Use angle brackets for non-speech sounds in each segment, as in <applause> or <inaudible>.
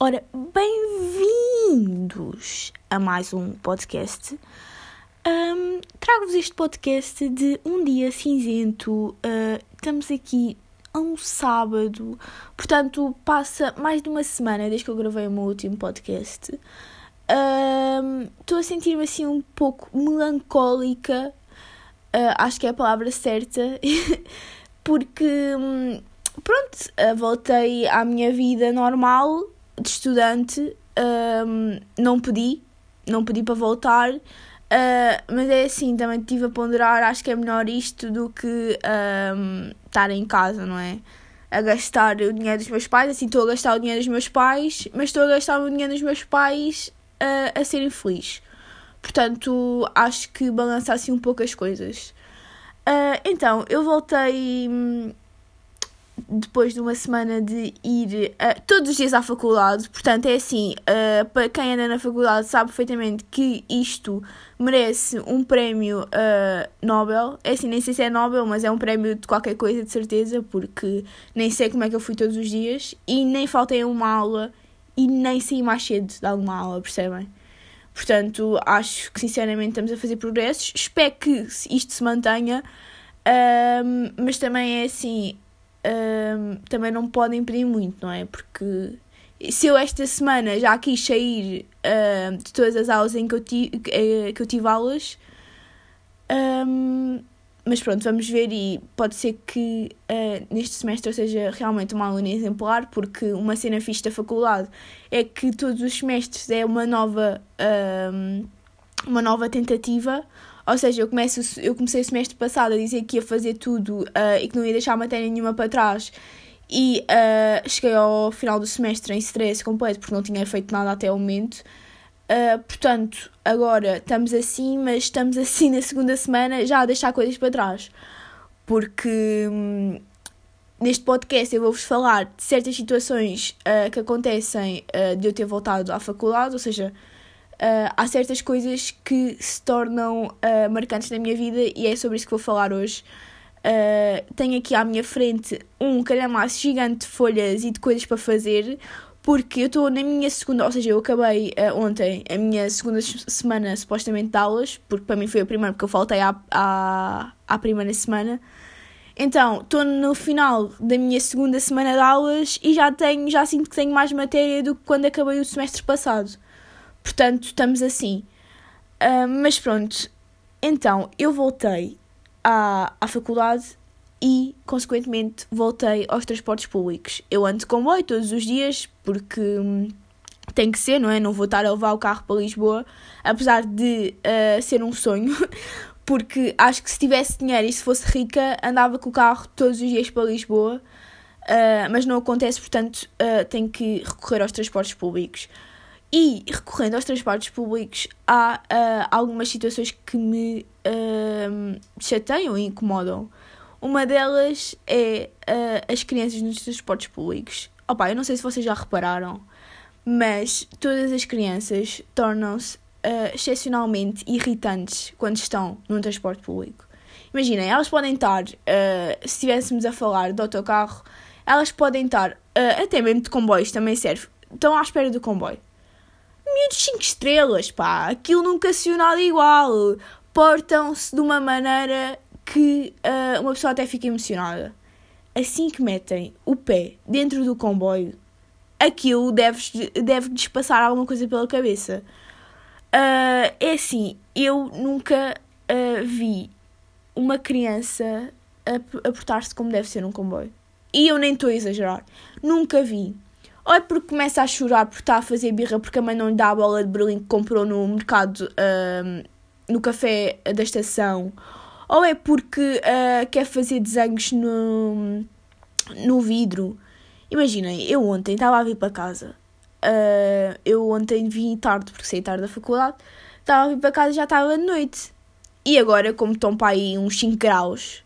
Ora, bem-vindos a mais um podcast. Um, Trago-vos este podcast de um dia cinzento. Uh, estamos aqui a um sábado, portanto, passa mais de uma semana desde que eu gravei o meu último podcast. Estou um, a sentir-me assim um pouco melancólica, uh, acho que é a palavra certa, <laughs> porque um, pronto, uh, voltei à minha vida normal de estudante, um, não pedi, não pedi para voltar, uh, mas é assim, também estive a ponderar, acho que é melhor isto do que um, estar em casa, não é? A gastar o dinheiro dos meus pais, assim estou a gastar o dinheiro dos meus pais, mas estou a gastar o dinheiro dos meus pais uh, a serem felizes. Portanto, acho que balança assim um pouco as coisas. Uh, então, eu voltei hum, depois de uma semana de ir uh, todos os dias à faculdade. Portanto, é assim: uh, para quem anda na faculdade sabe perfeitamente que isto merece um prémio uh, Nobel. É assim, nem sei se é Nobel, mas é um prémio de qualquer coisa, de certeza, porque nem sei como é que eu fui todos os dias e nem faltei uma aula e nem saí mais cedo de alguma aula, percebem? Portanto, acho que sinceramente estamos a fazer progressos. Espero que isto se mantenha, mas também é assim um, também não podem pedir muito, não é? Porque se eu esta semana já quis sair de todas as aulas em que eu, ti, que, que eu tive aulas, um, mas pronto, vamos ver e pode ser que uh, neste semestre eu seja realmente uma aluna exemplar, porque uma cena fixe da faculdade é que todos os semestres é uma nova, um, uma nova tentativa, ou seja, eu, começo, eu comecei o semestre passado a dizer que ia fazer tudo uh, e que não ia deixar matéria nenhuma para trás. E uh, cheguei ao final do semestre em stress completo porque não tinha feito nada até o momento. Uh, portanto, agora estamos assim, mas estamos <laughs> assim na segunda semana já a deixar coisas para trás. Porque hum, neste podcast eu vou-vos falar de certas situações uh, que acontecem uh, de eu ter voltado à faculdade, ou seja, Uh, há certas coisas que se tornam uh, marcantes na minha vida e é sobre isso que vou falar hoje. Uh, tenho aqui à minha frente um calhamaço gigante de folhas e de coisas para fazer, porque eu estou na minha segunda, ou seja, eu acabei ontem a minha segunda semana supostamente de aulas, porque para mim foi a primeira, porque eu faltei à, à, à primeira semana. Então, estou no final da minha segunda semana de aulas e já tenho, já sinto que tenho mais matéria do que quando acabei o semestre passado. Portanto, estamos assim. Uh, mas pronto, então eu voltei à, à faculdade e, consequentemente, voltei aos transportes públicos. Eu ando de comboio todos os dias porque hum, tem que ser, não é? Não vou estar a levar o carro para Lisboa, apesar de uh, ser um sonho, <laughs> porque acho que se tivesse dinheiro e se fosse rica, andava com o carro todos os dias para Lisboa. Uh, mas não acontece, portanto, uh, tenho que recorrer aos transportes públicos. E recorrendo aos transportes públicos, há uh, algumas situações que me uh, chateiam e incomodam. Uma delas é uh, as crianças nos transportes públicos. Opa, eu não sei se vocês já repararam, mas todas as crianças tornam-se excepcionalmente irritantes quando estão num transporte público. Imaginem, elas podem estar, se estivéssemos a falar de autocarro, elas podem estar, até mesmo de comboios também serve, estão à espera do comboio miúdos 5 estrelas, pá. Aquilo nunca se viu nada igual. Portam-se de uma maneira que uh, uma pessoa até fica emocionada. Assim que metem o pé dentro do comboio, aquilo deve, deve passar alguma coisa pela cabeça. Uh, é assim, eu nunca uh, vi uma criança a, a portar-se como deve ser num comboio. E eu nem estou a exagerar. Nunca vi ou é porque começa a chorar porque está a fazer birra porque a mãe não lhe dá a bola de Berlim que comprou no mercado, um, no café da estação, ou é porque uh, quer fazer desenhos no, no vidro. Imaginem, eu ontem estava a vir para casa. Uh, eu ontem vim tarde, porque saí tarde da faculdade. Estava a vir para casa e já estava de noite. E agora, como estão para aí uns 5 graus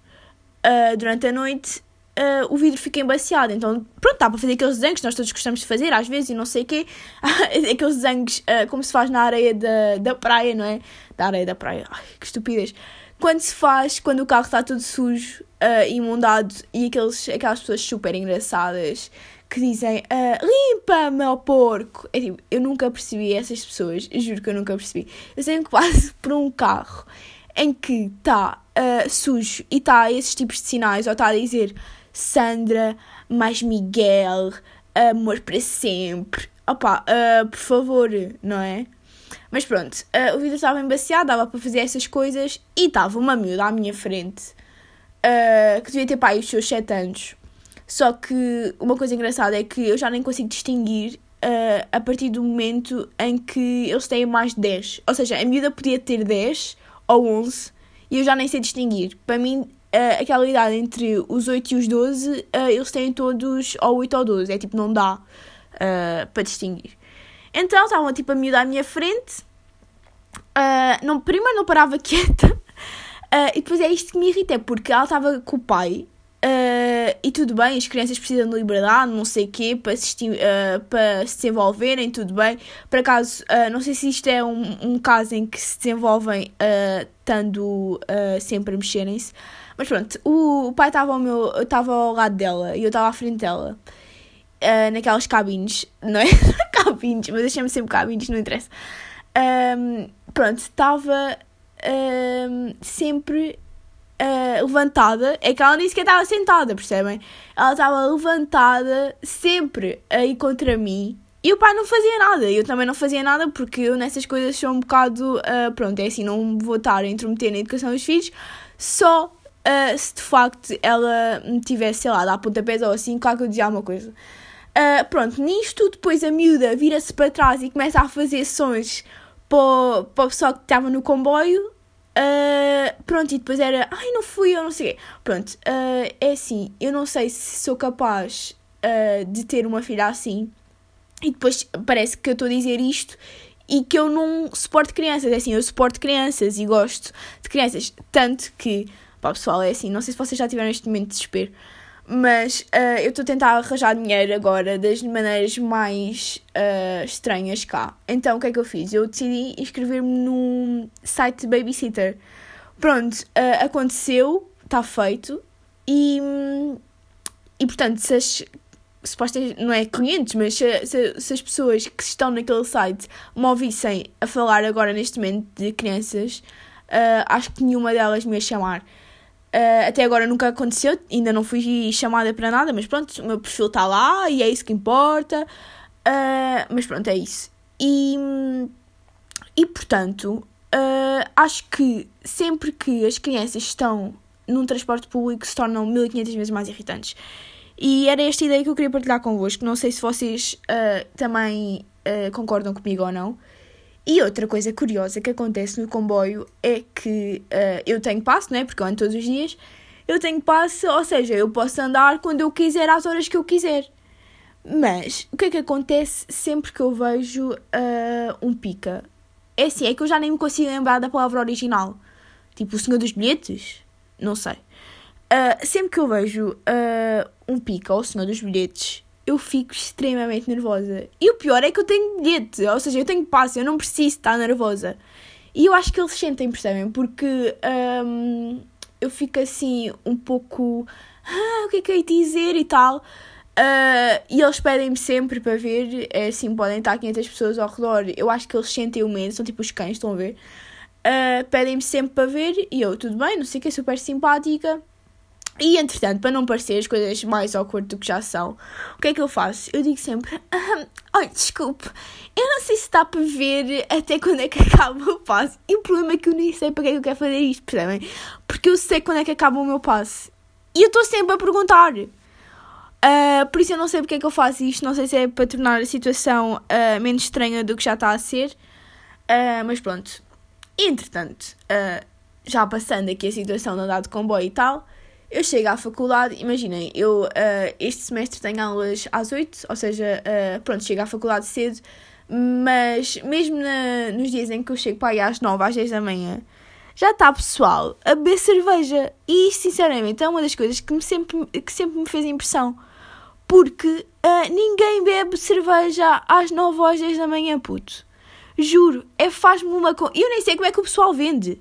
uh, durante a noite, uh, o vidro fica embaciado. Então, pronto, dá para fazer aqueles desenhos que nós todos gostamos de fazer, às vezes, e não sei o quê. <laughs> aqueles desenhos uh, como se faz na areia da, da praia, não é? Da areia da praia. Ai, que estupidez. Quando se faz, quando o carro está todo sujo, uh, imundado, e aqueles, aquelas pessoas super engraçadas que dizem uh, limpa-me porco. É tipo, eu nunca percebi essas pessoas, juro que eu nunca percebi. Eu sempre passo <laughs> por um carro em que está sujo e está esses tipos de sinais, ou está a dizer Sandra, mais Miguel, amor para sempre. Opa, uh, por favor, não é? Mas pronto, uh, o vidro estava embaciado, dava para fazer essas coisas e estava uma miúda à minha frente uh, que devia ter pai os seus 7 anos. Só que uma coisa engraçada é que eu já nem consigo distinguir uh, a partir do momento em que eles têm mais de 10. Ou seja, a miúda podia ter 10 ou 11 e eu já nem sei distinguir. Para mim, uh, aquela idade entre os 8 e os 12, uh, eles têm todos ou 8 ou 12. É tipo, não dá para distinguir. Então estavam tipo a miúda à minha frente. Uh, não, primeiro não parava <laughs> quieta. Uh, e depois é isto que me irrita, porque ela estava com o pai. Uh, e tudo bem, as crianças precisam de liberdade, não sei o quê, para se, uh, para se desenvolverem, tudo bem. Por acaso, uh, não sei se isto é um, um caso em que se desenvolvem uh, estando sempre a mexerem-se. Mas pronto, o, o pai estava ao, meu, estava ao lado dela e eu estava à frente dela. naquelas cabines, não é? <laughs> cabines, mas deixei-me sempre cabines, não interessa. Um, pronto, estava um, sempre uh, levantada. É que ela nem sequer estava sentada, percebem? Ela estava levantada sempre aí contra mim. E o pai não fazia nada, eu também não fazia nada porque eu nessas coisas sou um bocado. Uh, pronto, é assim, não vou estar a intrometer na educação dos filhos, só uh, se de facto ela me tivesse, sei lá, dar pontapés ou assim, claro que eu dizia alguma coisa. Uh, pronto, nisto depois a miúda vira-se para trás e começa a fazer sons para, para o pessoal que estava no comboio. Uh, pronto, e depois era, ai não fui, eu não sei. Pronto, uh, é assim, eu não sei se sou capaz de ter uma filha assim. E depois parece que eu estou a dizer isto e que eu não suporto crianças. É assim, eu suporto crianças e gosto de crianças. Tanto que, pá, pessoal, é assim, não sei se vocês já tiveram este momento de desespero. Mas uh, eu estou a tentar arranjar dinheiro agora das maneiras mais uh, estranhas cá. Então o que é que eu fiz? Eu decidi inscrever-me num site de babysitter. Pronto, uh, aconteceu, está feito. E, e portanto, se as não é clientes, mas se, se, se, as pessoas que estão naquele site me ouvissem a falar agora neste momento de crianças, acho que nenhuma delas me ia chamar. Uh, até agora nunca aconteceu, ainda não fui chamada para nada, mas pronto, o meu perfil está lá e é isso que importa. Uh, mas pronto, é isso. E, e portanto, uh, acho que sempre que as crianças estão num transporte público se tornam 1500 vezes mais irritantes. E era esta ideia que eu queria partilhar convosco. Não sei se vocês também concordam comigo ou não. E outra coisa curiosa que acontece no comboio é que uh, eu tenho passo, né? Porque eu ando todos os dias. Eu tenho passo, ou seja, eu posso andar quando eu quiser, às horas que eu quiser. Mas o que é que acontece sempre que eu vejo uh, um pica? É assim, é que eu já nem me consigo lembrar da palavra original. Tipo, o Senhor dos Bilhetes? Não sei. Uh, sempre que eu vejo um pica ou o Senhor dos Bilhetes, eu fico extremamente nervosa. E o pior é que eu tenho bilhete, ou seja, eu tenho passe, eu não preciso estar nervosa. E eu acho que eles sentem, percebem? Porque um, eu fico assim um pouco. Ah, o que é que eu ia dizer e tal. Uh, e eles pedem-me sempre para ver, é assim, podem estar 500 pessoas ao redor. Eu acho que eles sentem o medo, são tipo os cães, estão a ver? Uh, pedem-me sempre para ver e eu, tudo bem, não sei que, é super simpática. E entretanto, para não parecer as coisas mais awkward do que já são, o que é que eu faço? Eu digo sempre: Olha, desculpe, eu não sei se está para ver até quando é que acaba o passe. E o problema é que eu nem sei para que é que eu quero fazer isto, percebem? Porque eu sei quando é que acaba o meu passe. E eu estou sempre a perguntar. Uh, por isso eu não sei porque é que eu faço isto. Não sei se é para tornar a situação uh, menos estranha do que já está a ser. Uh, mas pronto. Entretanto, já passando aqui a situação de andar de comboio e tal eu chego à faculdade, imaginem, eu uh, este semestre tenho aulas às 8, ou seja, uh, pronto, chego à faculdade cedo, mas mesmo na, nos dias em que eu chego para aí às 9, às 10 da manhã, já está pessoal a beber cerveja. E sinceramente, é uma das coisas que, me sempre, que sempre me fez impressão. Porque uh, ninguém bebe cerveja às 9 ou às 10 da manhã, puto. Juro, é faz-me uma. Eu nem sei como é que o pessoal vende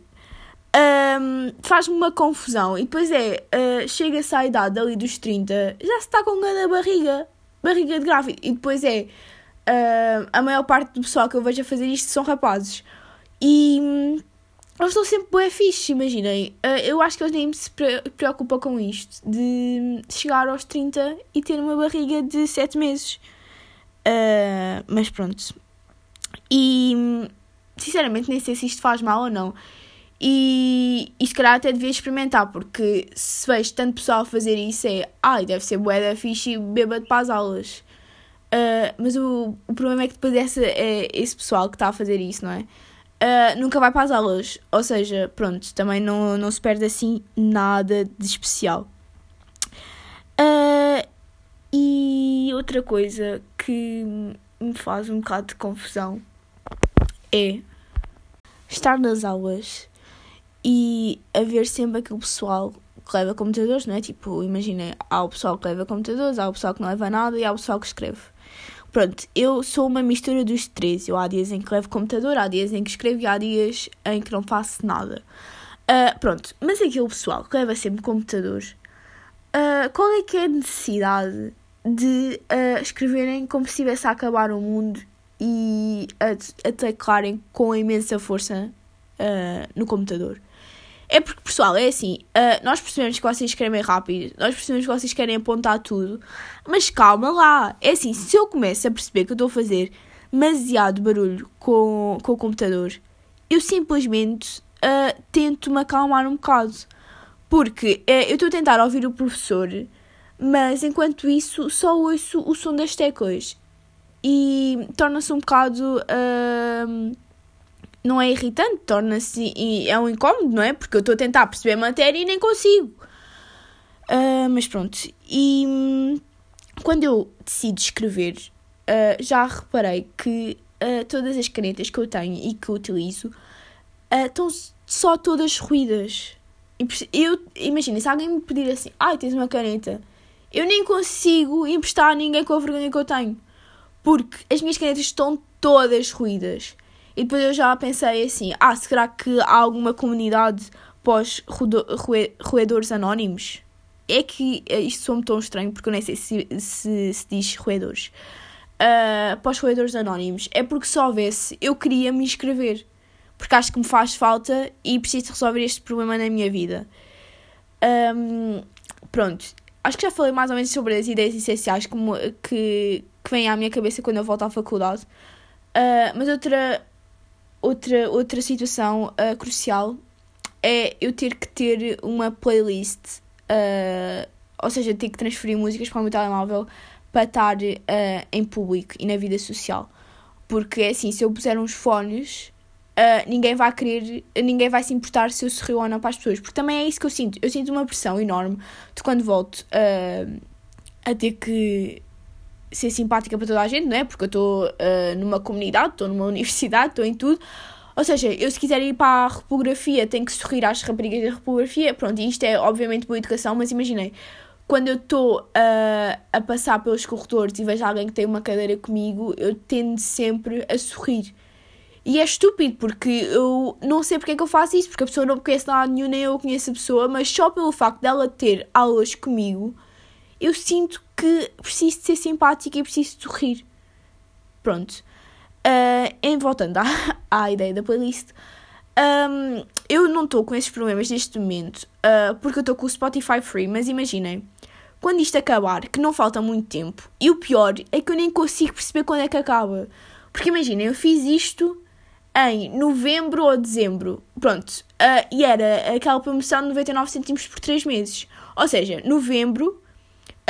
um, faz-me uma confusão. E depois é, uh, chega-se à idade ali dos 30, já se está com grande barriga. barriga de grávida. E depois é. Uh, a maior parte do pessoal que eu vejo a fazer isto são rapazes. E. Hum, eles estão sempre bem fixe, imaginem. Uh, eu acho que eles nem se preocupam com isto. De chegar aos 30 e ter uma barriga de 7 meses. Mas pronto. E. Hum, sinceramente, nem sei se isto faz mal ou não. E, e se calhar até devia experimentar, porque se vejo tanto pessoal fazer isso é ai, deve ser bué da fixe e bêbado para as aulas. Uh, mas o, o problema é que depois essa, é esse pessoal que está a fazer isso, não é? Uh, nunca vai para as aulas. Ou seja, pronto, também não, não se perde assim nada de especial. Uh, e outra coisa que me faz um bocado de confusão é estar nas aulas e haver sempre aquele pessoal que leva computadores, não é? Tipo, imaginem, há o pessoal que leva computadores, há o pessoal que não leva nada e há o pessoal que escreve. Pronto, eu sou uma mistura dos três. Eu há dias em que levo computador, há dias em que escrevo e há dias em que não faço nada. Uh, pronto, mas aquele pessoal que leva sempre computadores, uh, qual é que é a necessidade de uh, escreverem como se estivesse a acabar o mundo e a, a teclarem com imensa força no computador? É porque, pessoal, é assim, uh, nós percebemos que vocês escrevem rápido, nós percebemos que vocês querem apontar tudo, mas calma lá. É assim, se eu começo a perceber que eu estou a fazer demasiado barulho com, com o computador, eu simplesmente uh, tento me acalmar um bocado. Porque uh, eu estou a tentar ouvir o professor, mas enquanto isso só ouço o som das teclas. E torna-se um bocado. Uh, não é irritante, torna-se. é um incómodo, não é? Porque eu estou a tentar perceber a matéria e nem consigo. Uh, mas pronto. E hum, quando eu decido escrever, uh, já reparei que uh, todas as canetas que eu tenho e que eu utilizo estão só todas ruídas. Eu, imagina, se alguém me pedir assim, ai, tens uma caneta, eu nem consigo emprestar a ninguém com a vergonha que eu tenho. Porque as minhas canetas estão todas ruídas. E depois eu já pensei assim: ah, será que há alguma comunidade pós-roedores anónimos? É que eh, isto soa-me tão estranho porque eu nem sei se se, se diz roedores. Uh, pós-roedores anónimos. É porque se houvesse, eu queria me inscrever. Porque acho que me faz falta e preciso resolver este problema na minha vida. Um, pronto. Acho que já falei mais ou menos sobre as ideias essenciais como, que, que vêm à minha cabeça quando eu volto à faculdade. Uh, mas outra, outra, outra situação uh, crucial é eu ter que ter uma playlist, uh, ou seja, ter que transferir músicas para o meu telemóvel para estar uh, em público e na vida social. Porque é assim, se eu puser uns fones, ninguém vai querer, ninguém vai se importar se eu sorrio ou não para as pessoas. Porque também é isso que eu sinto. Eu sinto uma pressão enorme de quando volto a ter que ser simpática para toda a gente, não é? Porque eu estou uh, numa comunidade, estou numa <laughs> universidade, estou em tudo. Ou seja, eu se quiser ir para a repografia tenho que sorrir às raparigas da repografia. Pronto, isto é obviamente boa educação, mas imaginei, quando eu estou uh, a passar pelos corredores e vejo alguém que tem uma cadeira comigo, eu tendo sempre a sorrir. E é estúpido, porque eu não sei porque é que eu faço isso, porque a pessoa não me conhece nada nenhum, nem eu conheço a pessoa, mas só pelo facto dela ter aulas comigo, eu sinto que preciso de ser simpática e preciso de sorrir. Pronto. Uh, em voltando à, <laughs> à ideia da playlist, um, eu não estou com esses problemas neste momento uh, porque eu estou com o Spotify Free, mas imaginem, quando isto acabar, que não falta muito tempo, e o pior é que eu nem consigo perceber quando é que acaba. Porque imaginem, eu fiz isto em novembro ou dezembro, pronto, uh, e era aquela promoção de 99 cêntimos por 3 meses. Ou seja, novembro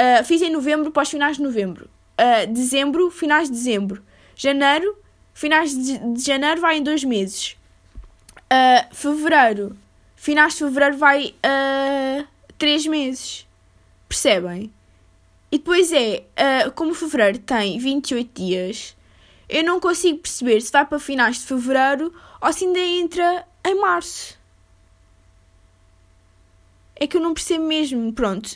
Uh, fiz em novembro para os finais de novembro. Uh, dezembro, finais de dezembro. Janeiro, finais de, de janeiro vai em dois meses. Uh, fevereiro, finais de fevereiro vai uh, três meses. Percebem? E depois é, como fevereiro tem 28 dias, eu não consigo perceber se vai para finais de fevereiro ou se ainda entra em março. É que eu não percebo mesmo. Pronto.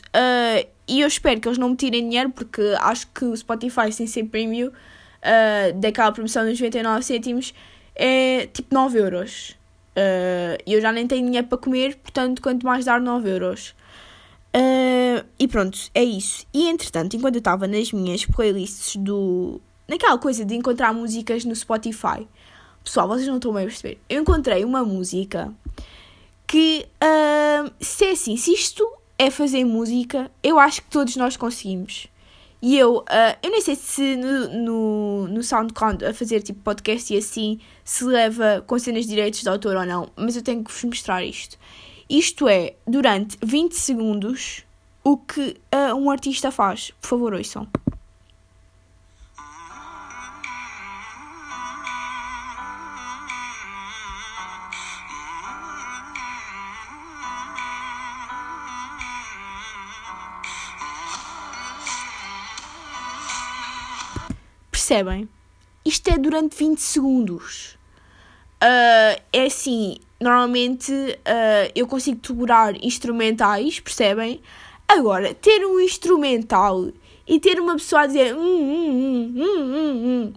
Uh, e eu espero que eles não me tirem dinheiro, porque acho que o Spotify, sem ser premium, uh, daquela promoção dos 99 cêntimos, é tipo 9 euros. Uh, e eu já nem tenho dinheiro para comer, portanto, quanto mais dar 9 euros. Uh, e pronto, é isso. E entretanto, enquanto eu estava nas minhas playlists do. naquela coisa de encontrar músicas no Spotify, pessoal, vocês não estão bem a perceber. Eu encontrei uma música que, uh, se é assim, se isto é fazer música, eu acho que todos nós conseguimos. E eu, uh, eu nem sei se no, no, no SoundCloud a fazer tipo podcast e assim se leva com cenas de direitos de autor ou não, mas eu tenho que vos mostrar isto. Isto é, durante 20 segundos, o que uh, um artista faz. Por favor, ouçam. Percebem? Isto é durante 20 segundos. Uh, é assim, normalmente uh, eu consigo tolerar instrumentais, percebem? Agora, ter um instrumental e ter uma pessoa a dizer hum, hum, hum, hum, hum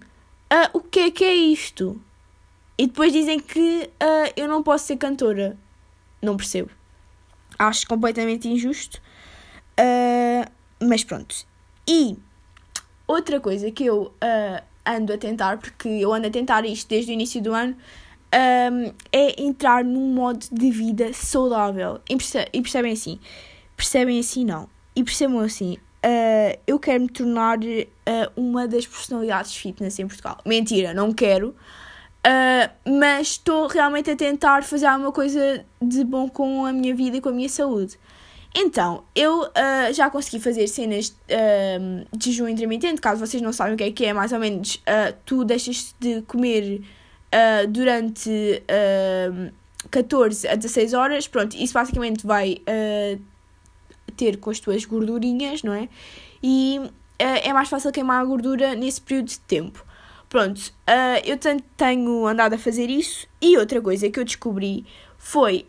uh, o que é que é isto? E depois dizem que uh, eu não posso ser cantora. Não percebo. Acho completamente injusto. Uh, mas pronto. E outra coisa que eu ando a tentar, porque eu ando a tentar isto desde o início do ano, um, é entrar num modo de vida saudável. E, perce e percebem assim? Percebem assim, não. E percebam assim, uh, eu quero me tornar uh, uma das personalidades fitness em Portugal. Mentira, não quero. Uh, mas estou realmente a tentar fazer alguma coisa de bom com a minha vida e com a minha saúde. Então, eu uh, já consegui fazer cenas uh, de jejum intermitente. Caso vocês não sabem o que é que é, mais ou menos, uh, tu deixas de comer durante uh, 14 a 16 horas. Pronto, isso basicamente vai ter com as tuas gordurinhas, não é? E é mais fácil queimar a gordura nesse período de tempo. Pronto, eu tenho andado a fazer isso. E outra coisa que eu descobri foi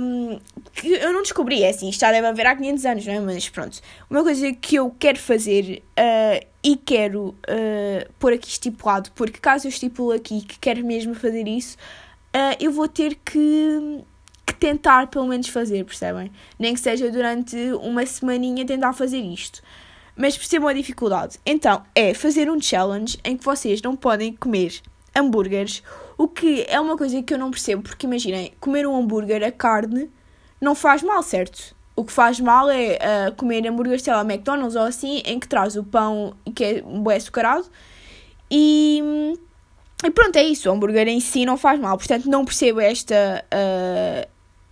um, que eu não descobri, é assim, isto já deve haver há 500 anos, não é? Mas pronto, uma coisa que eu quero fazer uh, e quero uh, pôr aqui estipulado, porque caso eu estipulo aqui que quero mesmo fazer isso, uh, eu vou ter que, que tentar pelo menos fazer, percebem? Nem que seja durante uma semaninha tentar fazer isto. Mas percebam a dificuldade. Então, é fazer um challenge em que vocês não podem comer hambúrgueres, o que é uma coisa que eu não percebo, porque imaginem, comer um hambúrguer, a carne, não faz mal, certo? O que faz mal é uh, comer hambúrguer, sei lá, McDonald's ou assim, em que traz o pão que é um bué açucarado. E, e pronto, é isso. O hambúrguer em si não faz mal. Portanto, não percebo esta, uh,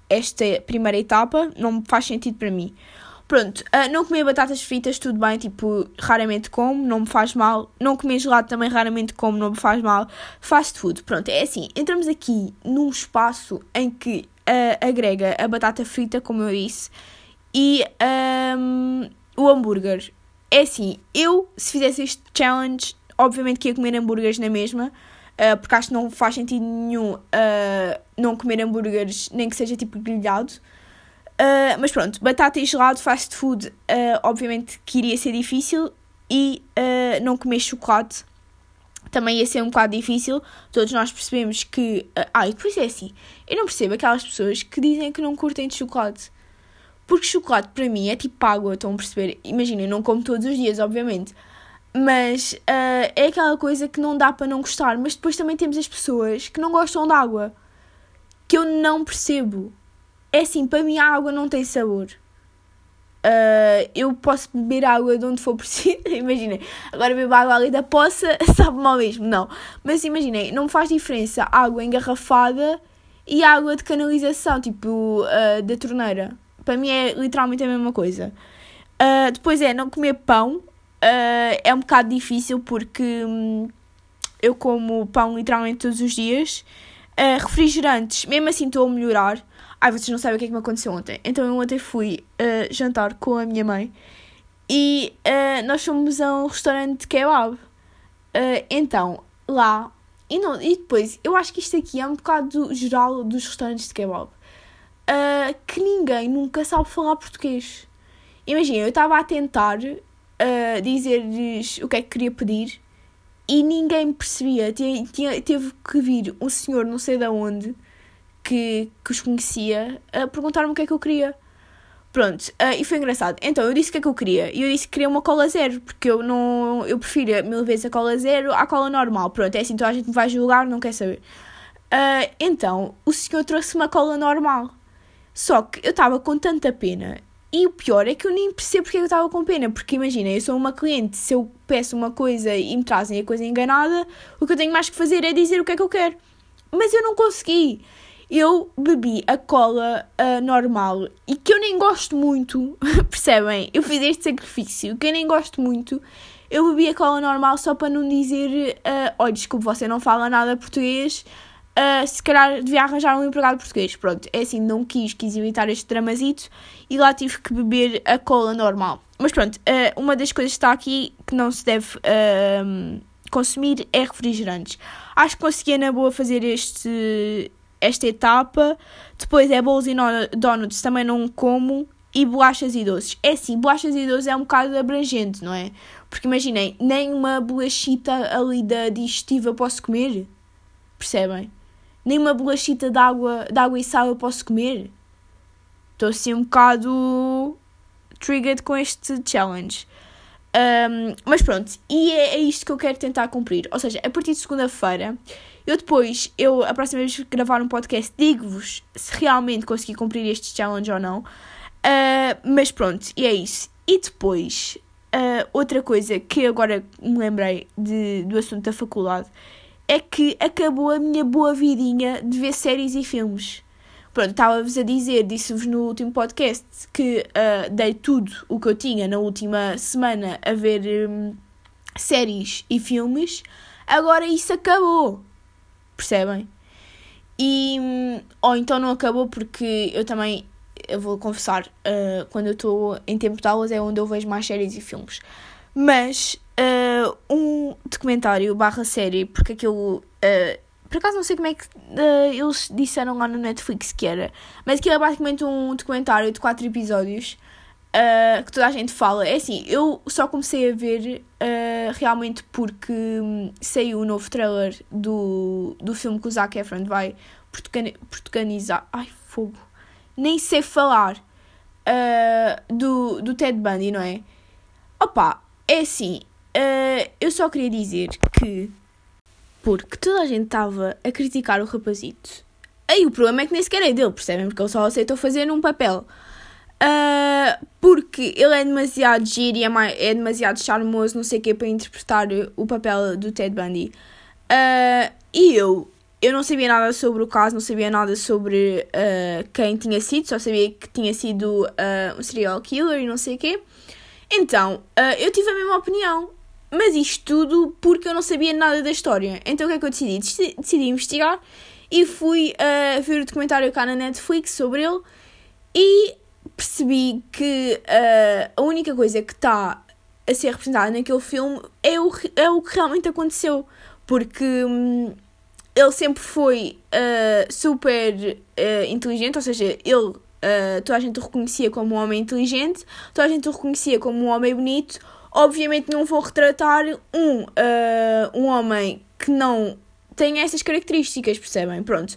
esta primeira etapa. Não faz sentido para mim. Pronto, uh, não comer batatas fritas, tudo bem, tipo, raramente como, não me faz mal. Não comer gelado também raramente como, não me faz mal. Fast food, pronto, é assim, entramos aqui num espaço em que uh, agrega a batata frita, como eu disse, e um, o hambúrguer. É assim, eu, se fizesse este challenge, obviamente que ia comer hambúrgueres na mesma, uh, porque acho que não faz sentido nenhum não comer hambúrgueres, nem que seja tipo grelhado. Uh, mas pronto, batata e gelado, fast food, obviamente que iria ser difícil, e não comer chocolate também ia ser um bocado difícil. Todos nós percebemos que. Ah, e depois é assim. Eu não percebo aquelas pessoas que dizem que não curtem de chocolate. Porque chocolate para mim é tipo água, estão a perceber? Imagina, eu não como todos os dias, obviamente. Mas uh, é aquela coisa que não dá para não gostar. Mas depois também temos as pessoas que não gostam de água. Que eu não percebo. É assim, para mim a água não tem sabor. Uh, eu posso beber água de onde for preciso. <laughs> Imaginem, agora bebo água ali da poça, <laughs> sabe mal mesmo. Não. Mas imaginem, não faz diferença água engarrafada e água de canalização, tipo uh, da torneira. Para mim é literalmente a mesma coisa. Uh, depois é não comer pão. É um bocado difícil porque hum, eu como pão literalmente todos os dias. Refrigerantes, mesmo assim estou a melhorar. Ai, vocês não sabem o que é que me aconteceu ontem. Então eu ontem fui jantar com a minha mãe e nós fomos a um restaurante de kebab. então, lá. E, não, e depois, eu acho que isto aqui é um bocado geral dos restaurantes de kebab uh, que ninguém nunca sabe falar português. Imagina, eu estava a tentar uh, dizer-lhes o que é que queria pedir e ninguém percebia. Tinha, tinha, teve que vir um senhor, não sei de onde, que, que os conhecia, a perguntar-me o que é que eu queria. Pronto, uh, e foi engraçado. Então eu disse o que é que eu queria. E eu disse que queria uma cola zero, porque eu não. Eu prefiro mil vezes a cola zero à cola normal. Pronto, é assim, toda a gente me vai julgar, não quer saber. Uh, então, o senhor trouxe uma cola normal. Só que eu estava com tanta pena. E o pior é que eu nem percebo porque eu estava com pena. Porque imagina, eu sou uma cliente, se eu peço uma coisa e me trazem a coisa enganada, o que eu tenho mais que fazer é dizer o que é que eu quero. Mas eu não consegui eu bebi a cola uh, normal e que eu nem gosto muito, <laughs> percebem? Eu fiz este sacrifício que eu nem gosto muito. Eu bebi a cola normal só para não dizer: uh, olha, desculpe, você não fala nada português. Uh, se calhar devia arranjar um empregado português. Pronto, é assim, não quis, quis evitar este dramazito e lá tive que beber a cola normal. Mas pronto, uh, uma das coisas que está aqui que não se deve consumir é refrigerantes. Acho que conseguia na boa fazer este, esta etapa. Depois é bolos e donuts, também não como. E bolachas e doces. É assim, bolachas e doces é um bocado abrangente, não é? Porque imaginem, nem uma bolachita ali da digestiva posso comer. Percebem? Nem uma bolachita de água, de água e sal eu posso comer. Estou assim um bocado triggered com este challenge. Um, mas pronto, e é, é isto que eu quero tentar cumprir. Ou seja, a partir de segunda-feira eu depois, eu a próxima vez que gravar um podcast, digo-vos se realmente consegui cumprir este challenge ou não. Uh, mas pronto, e é isso. E depois, uh, outra coisa que agora me lembrei de, do assunto da faculdade é que acabou a minha boa vidinha de ver séries e filmes. Pronto, estava-vos a dizer, disse-vos no último podcast que uh, dei tudo o que eu tinha na última semana a ver um, séries e filmes. Agora isso acabou. Percebem? E. Ou então não acabou porque eu também. Eu vou confessar, uh, quando eu estou em tempo de aulas é onde eu vejo mais séries e filmes. Mas uh, um documentário barra série, porque aquilo. Uh, por acaso não sei como é que eles disseram lá no Netflix que era, mas aquilo é basicamente um documentário de quatro episódios uh, que toda a gente fala. É assim, eu só comecei a ver uh, realmente porque um, saiu o novo trailer do, do filme que o Zac Efron vai portuganizar. Ai, fogo! Nem sei falar. Uh, do, do Ted Bundy, não é? Opa, é assim. eu só queria dizer que. Porque toda a gente estava a criticar o rapazito. Aí o problema é que nem sequer é dele, percebem? Porque ele só aceitou fazer um papel. Uh, porque ele é demasiado giro e é, mais, é demasiado charmoso, não sei o que, para interpretar o papel do Ted Bundy. Uh, e eu, eu não sabia nada sobre o caso, não sabia nada sobre uh, quem tinha sido, só sabia que tinha sido um serial killer e não sei o quê. Então, eu tive a mesma opinião. Mas isto tudo porque eu não sabia nada da história. Então o que é que eu decidi? Decidi, decidi investigar e fui ver o documentário cá na Netflix sobre ele. E percebi que uh, a única coisa que está a ser representada naquele filme é o, é o que realmente aconteceu. Porque hum, ele sempre foi uh, super uh, inteligente, ou seja, ele, toda a gente o reconhecia como um homem inteligente, toda a gente o reconhecia como um homem bonito. Obviamente não vou retratar um, um homem que não tem essas características, percebem? Pronto.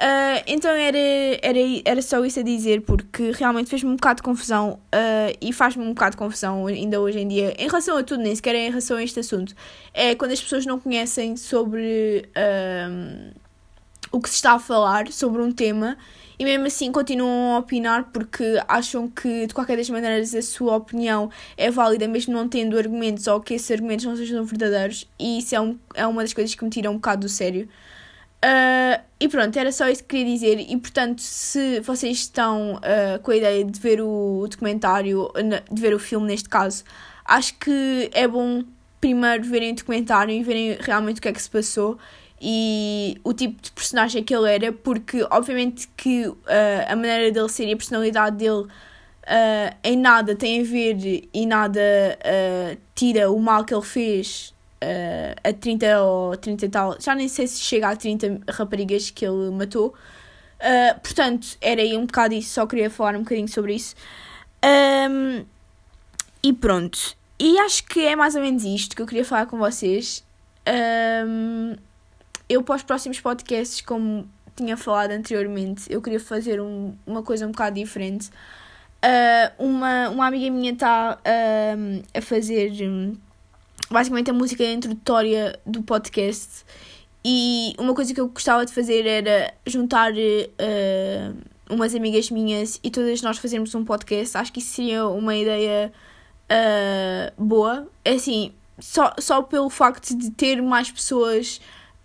Uh, então era, era, era só isso a dizer, porque realmente fez-me um bocado de confusão uh, e faz-me um bocado de confusão ainda hoje em dia, em relação a tudo, nem sequer é em relação a este assunto. É quando as pessoas não conhecem sobre uh, o que se está a falar, sobre um tema, e mesmo assim continuam a opinar porque acham que de qualquer das maneiras a sua opinião é válida, mesmo não tendo argumentos ou que esses argumentos não sejam verdadeiros, e isso é, um, é uma das coisas que me tira um bocado do sério. Uh, e pronto, era só isso que queria dizer. E portanto, se vocês estão uh, com a ideia de ver o documentário, de ver o filme neste caso, acho que é bom primeiro verem o documentário e verem realmente o que é que se passou e o tipo de personagem que ele era, porque obviamente que uh, a maneira dele ser e a personalidade dele em nada tem a ver e nada tira o mal que ele fez uh, a 30 ou 30 e tal, já nem sei se chega a 30 raparigas que ele matou. Uh, portanto, era aí um bocado isso, só queria falar um bocadinho sobre isso. Um, e pronto. E acho que é mais ou menos isto que eu queria falar com vocês. Um, eu, para os próximos podcasts, como tinha falado anteriormente, eu queria fazer um, uma coisa um bocado diferente. Uh, uma, uma amiga minha está uh, a fazer um, basicamente a música introdutória do podcast e uma coisa que eu gostava de fazer era juntar uh, umas amigas minhas e todas nós fazermos um podcast. Acho que isso seria uma ideia uh, boa. É assim, só, só pelo facto de ter mais pessoas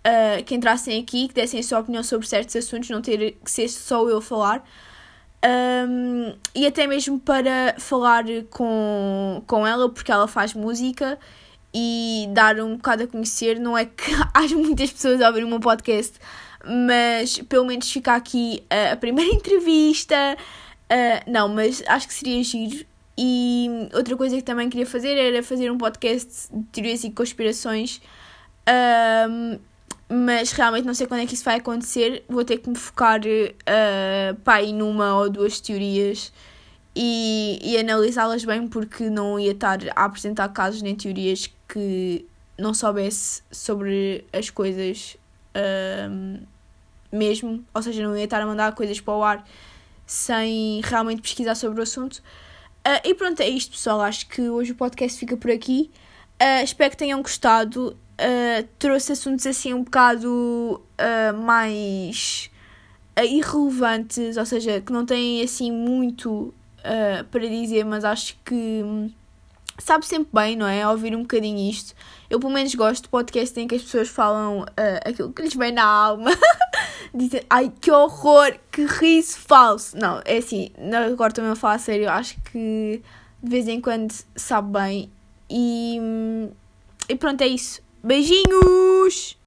uh, que entrassem aqui, que dessem a sua opinião sobre certos assuntos, não ter que ser só eu a falar. Um, e até mesmo para falar com, com ela, porque ela faz música e dar um bocado a conhecer. Não é que <laughs> haja muitas pessoas a ouvir o meu podcast, mas pelo menos ficar aqui uh, a primeira <laughs> entrevista. Uh, não, mas acho que seria giro. E outra coisa que também queria fazer era fazer um podcast de teorias e conspirações. Um, mas realmente não sei quando é que isso vai acontecer. Vou ter que me focar uh, pá, em uma ou duas teorias e, e analisá-las bem, porque não ia estar a apresentar casos nem teorias que não soubesse sobre as coisas uh, mesmo, ou seja, não ia estar a mandar coisas para o ar sem realmente pesquisar sobre o assunto. Uh, e pronto, é isto, pessoal. Acho que hoje o podcast fica por aqui. Uh, espero que tenham gostado. Uh, trouxe assuntos assim um bocado mais irrelevantes, ou seja, que não têm assim muito para dizer, mas acho que hum, sabe sempre bem, não é? Ouvir um bocadinho isto. Eu pelo menos gosto de podcast em que as pessoas falam uh, aquilo que lhes vem na alma. <laughs> Dizem, ai que horror, que riso falso. Não, é assim, agora também a falar a sério, acho que de vez em quando sabe bem. E, e pronto, é isso. Beijinhos!